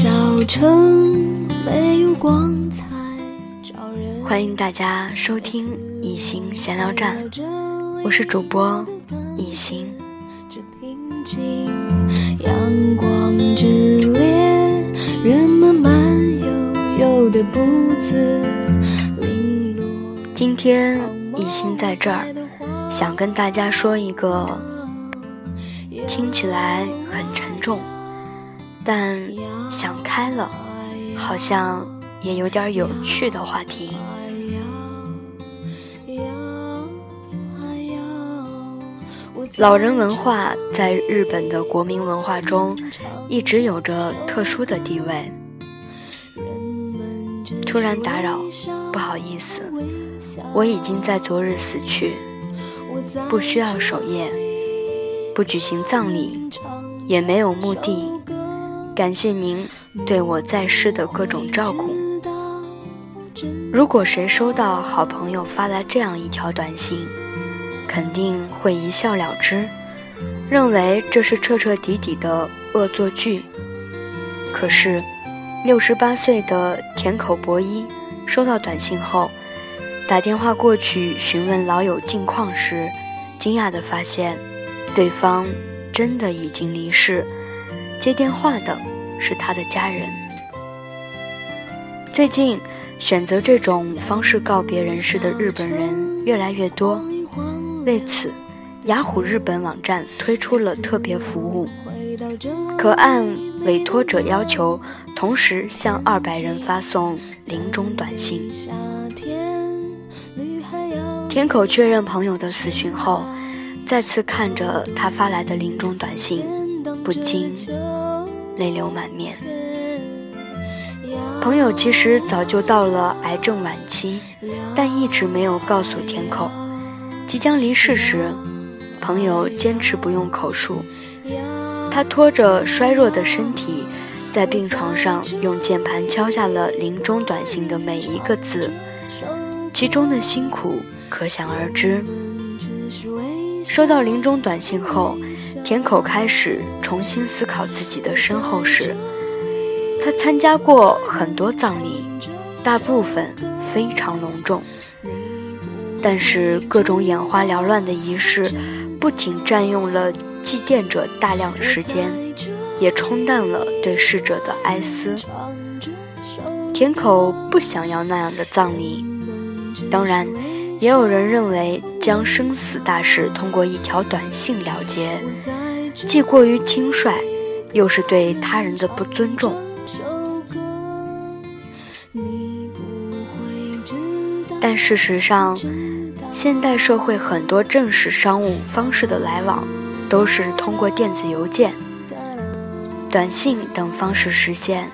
过程没有光彩。欢迎大家收听一心闲聊站，我是主播一心。阳光之烈，人们慢悠悠的步子，今天一心在这儿，想跟大家说一个听起来很沉重，但想开了，好像也有点有趣的话题。老人文化在日本的国民文化中一直有着特殊的地位。突然打扰，不好意思，我已经在昨日死去，不需要守夜，不举行葬礼，也没有墓地。感谢您对我在世的各种照顾。如果谁收到好朋友发来这样一条短信，肯定会一笑了之，认为这是彻彻底底的恶作剧。可是，六十八岁的田口博一收到短信后，打电话过去询问老友近况时，惊讶地发现，对方真的已经离世。接电话的是他的家人。最近，选择这种方式告别人世的日本人越来越多。为此，雅虎日本网站推出了特别服务，可按委托者要求，同时向二百人发送临终短信。田口确认朋友的死讯后，再次看着他发来的临终短信，不禁泪流满面。朋友其实早就到了癌症晚期，但一直没有告诉田口。即将离世时，朋友坚持不用口述。他拖着衰弱的身体，在病床上用键盘敲下了临终短信的每一个字，其中的辛苦可想而知。收到临终短信后，田口开始重新思考自己的身后事。他参加过很多葬礼，大部分非常隆重。但是各种眼花缭乱的仪式，不仅占用了祭奠者大量的时间，也冲淡了对逝者的哀思。田口不想要那样的葬礼，当然，也有人认为将生死大事通过一条短信了结，既过于轻率，又是对他人的不尊重。但事实上，现代社会很多正式商务方式的来往，都是通过电子邮件、短信等方式实现，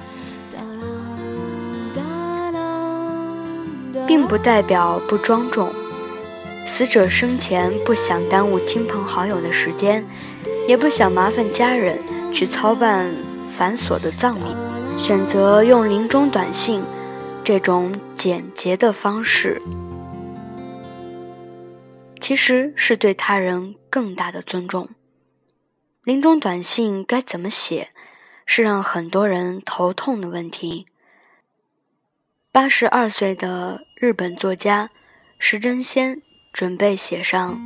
并不代表不庄重。死者生前不想耽误亲朋好友的时间，也不想麻烦家人去操办繁琐的葬礼，选择用临终短信这种简洁的方式。其实是对他人更大的尊重。临终短信该怎么写，是让很多人头痛的问题。八十二岁的日本作家石真仙准备写上：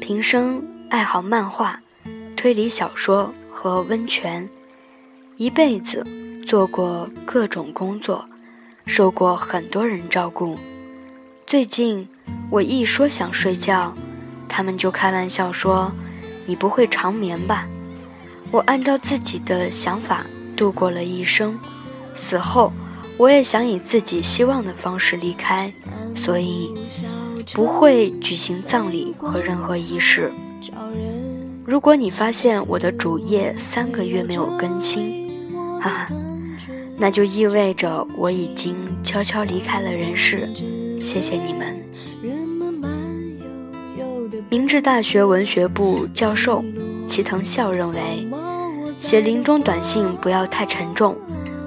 平生爱好漫画、推理小说和温泉，一辈子做过各种工作，受过很多人照顾。最近。我一说想睡觉，他们就开玩笑说：“你不会长眠吧？”我按照自己的想法度过了一生，死后我也想以自己希望的方式离开，所以不会举行葬礼和任何仪式。如果你发现我的主页三个月没有更新，哈哈，那就意味着我已经悄悄离开了人世。谢谢你们。明治大学文学部教授齐藤孝认为，写临终短信不要太沉重，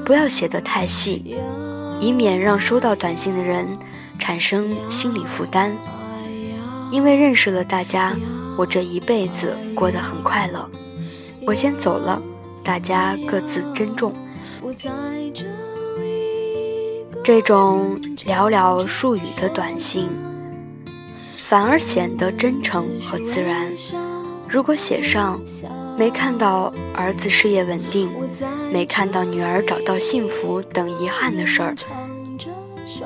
不要写得太细，以免让收到短信的人产生心理负担。因为认识了大家，我这一辈子过得很快乐。我先走了，大家各自珍重，这种寥寥数语的短信，反而显得真诚和自然。如果写上没看到儿子事业稳定，没看到女儿找到幸福等遗憾的事儿，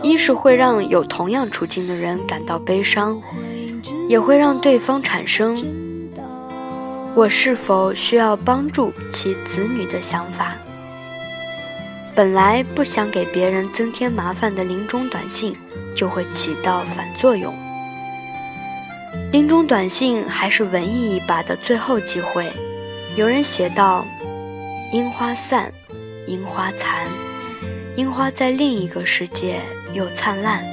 一是会让有同样处境的人感到悲伤，也会让对方产生我是否需要帮助其子女的想法。本来不想给别人增添麻烦的临终短信，就会起到反作用。临终短信还是文艺一把的最后机会。有人写道：“樱花散，樱花残，樱花在另一个世界又灿烂，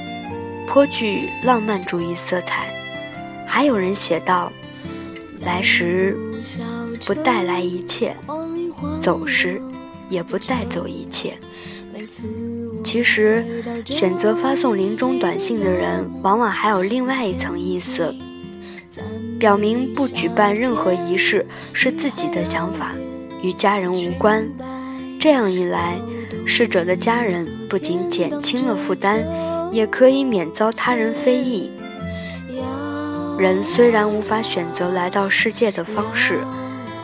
颇具浪漫主义色彩。”还有人写道：“来时不带来一切，走时也不带走一切。”其实，选择发送临终短信的人，往往还有另外一层意思。表明不举办任何仪式是自己的想法，与家人无关。这样一来，逝者的家人不仅减轻了负担，也可以免遭他人非议。人虽然无法选择来到世界的方式，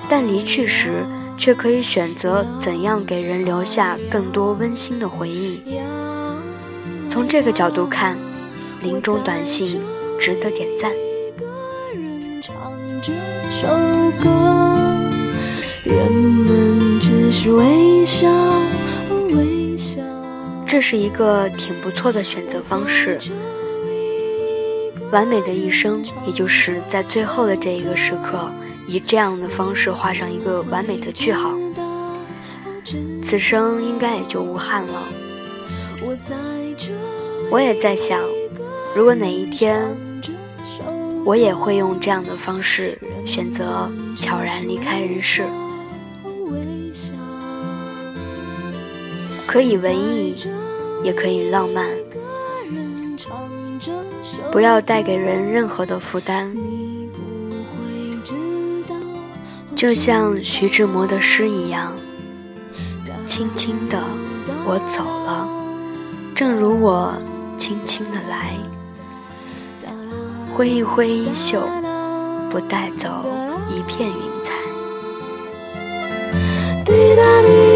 但离去时却可以选择怎样给人留下更多温馨的回忆。从这个角度看，临终短信值得点赞。人们只是，微笑。这是一个挺不错的选择方式。完美的一生，也就是在最后的这一个时刻，以这样的方式画上一个完美的句号，此生应该也就无憾了。我也在想，如果哪一天。我也会用这样的方式选择悄然离开人世，可以文艺，也可以浪漫，不要带给人任何的负担。就像徐志摩的诗一样，轻轻的我走了，正如我轻轻的来。挥一挥衣袖，不带走一片云彩。滴答滴